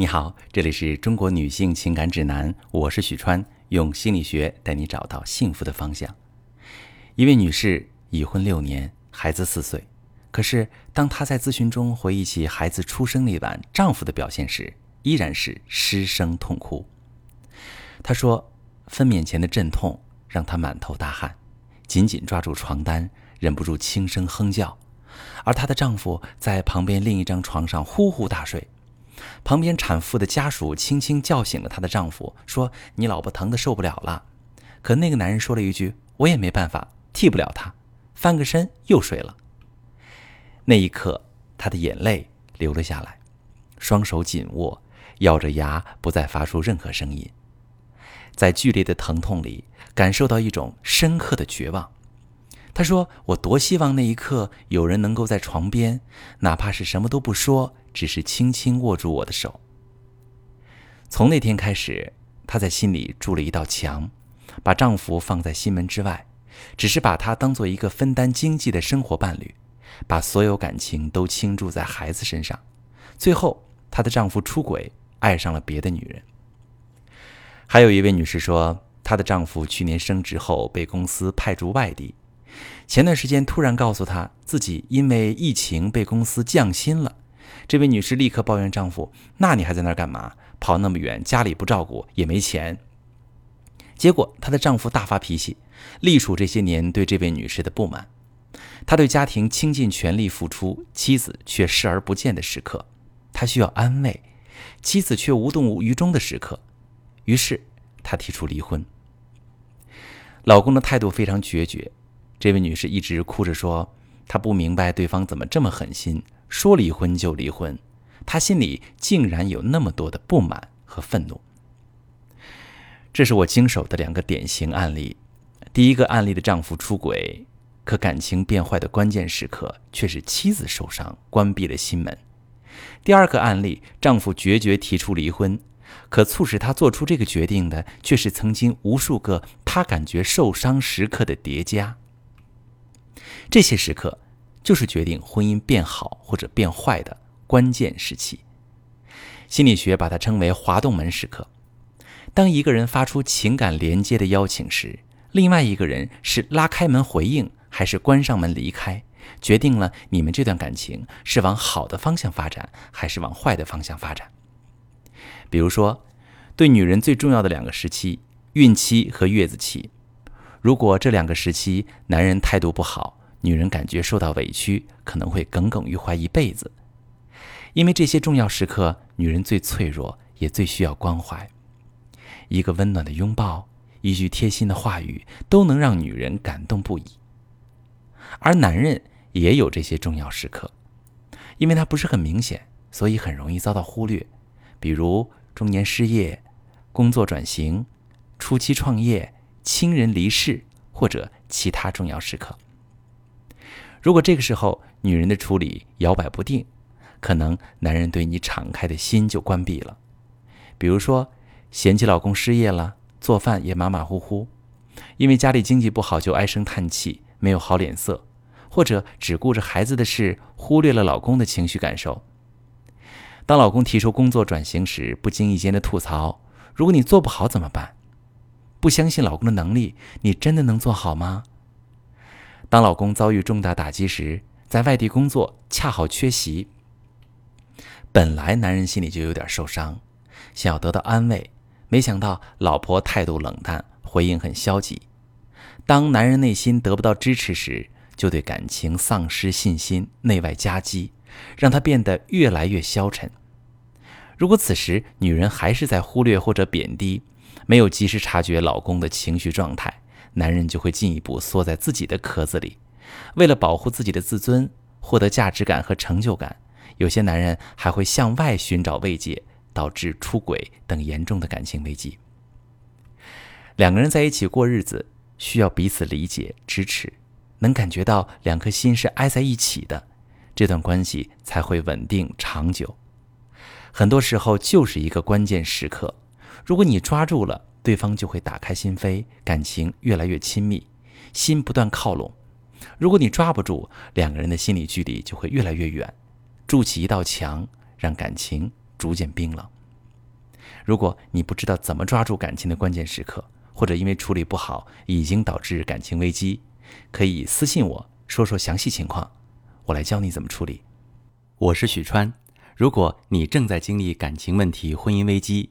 你好，这里是中国女性情感指南，我是许川，用心理学带你找到幸福的方向。一位女士已婚六年，孩子四岁，可是当她在咨询中回忆起孩子出生那晚丈夫的表现时，依然是失声痛哭。她说，分娩前的阵痛让她满头大汗，紧紧抓住床单，忍不住轻声哼叫，而她的丈夫在旁边另一张床上呼呼大睡。旁边产妇的家属轻轻叫醒了她的丈夫，说：“你老婆疼得受不了了。”可那个男人说了一句：“我也没办法，替不了她。”翻个身又睡了。那一刻，他的眼泪流了下来，双手紧握，咬着牙，不再发出任何声音，在剧烈的疼痛里感受到一种深刻的绝望。他说：“我多希望那一刻有人能够在床边，哪怕是什么都不说。”只是轻轻握住我的手。从那天开始，她在心里筑了一道墙，把丈夫放在心门之外，只是把他当做一个分担经济的生活伴侣，把所有感情都倾注在孩子身上。最后，她的丈夫出轨，爱上了别的女人。还有一位女士说，她的丈夫去年升职后被公司派驻外地，前段时间突然告诉她自己因为疫情被公司降薪了。这位女士立刻抱怨丈夫：“那你还在那儿干嘛？跑那么远，家里不照顾，也没钱。”结果她的丈夫大发脾气，隶属这些年对这位女士的不满。他对家庭倾尽全力付出，妻子却视而不见的时刻，他需要安慰，妻子却无动于衷的时刻。于是他提出离婚。老公的态度非常决绝，这位女士一直哭着说：“她不明白对方怎么这么狠心。”说离婚就离婚，她心里竟然有那么多的不满和愤怒。这是我经手的两个典型案例。第一个案例的丈夫出轨，可感情变坏的关键时刻却是妻子受伤，关闭了心门。第二个案例，丈夫决绝提出离婚，可促使他做出这个决定的，却是曾经无数个他感觉受伤时刻的叠加。这些时刻。就是决定婚姻变好或者变坏的关键时期。心理学把它称为“滑动门时刻”。当一个人发出情感连接的邀请时，另外一个人是拉开门回应，还是关上门离开，决定了你们这段感情是往好的方向发展，还是往坏的方向发展。比如说，对女人最重要的两个时期——孕期和月子期，如果这两个时期男人态度不好，女人感觉受到委屈，可能会耿耿于怀一辈子，因为这些重要时刻，女人最脆弱，也最需要关怀。一个温暖的拥抱，一句贴心的话语，都能让女人感动不已。而男人也有这些重要时刻，因为他不是很明显，所以很容易遭到忽略。比如中年失业、工作转型、初期创业、亲人离世或者其他重要时刻。如果这个时候女人的处理摇摆不定，可能男人对你敞开的心就关闭了。比如说，嫌弃老公失业了，做饭也马马虎虎，因为家里经济不好就唉声叹气，没有好脸色，或者只顾着孩子的事，忽略了老公的情绪感受。当老公提出工作转型时，不经意间的吐槽：“如果你做不好怎么办？”不相信老公的能力，你真的能做好吗？当老公遭遇重大打击时，在外地工作恰好缺席，本来男人心里就有点受伤，想要得到安慰，没想到老婆态度冷淡，回应很消极。当男人内心得不到支持时，就对感情丧失信心，内外夹击，让他变得越来越消沉。如果此时女人还是在忽略或者贬低，没有及时察觉老公的情绪状态。男人就会进一步缩在自己的壳子里，为了保护自己的自尊，获得价值感和成就感，有些男人还会向外寻找慰藉，导致出轨等严重的感情危机。两个人在一起过日子，需要彼此理解、支持，能感觉到两颗心是挨在一起的，这段关系才会稳定长久。很多时候就是一个关键时刻，如果你抓住了。对方就会打开心扉，感情越来越亲密，心不断靠拢。如果你抓不住，两个人的心理距离就会越来越远，筑起一道墙，让感情逐渐冰冷。如果你不知道怎么抓住感情的关键时刻，或者因为处理不好已经导致感情危机，可以私信我说说详细情况，我来教你怎么处理。我是许川，如果你正在经历感情问题、婚姻危机，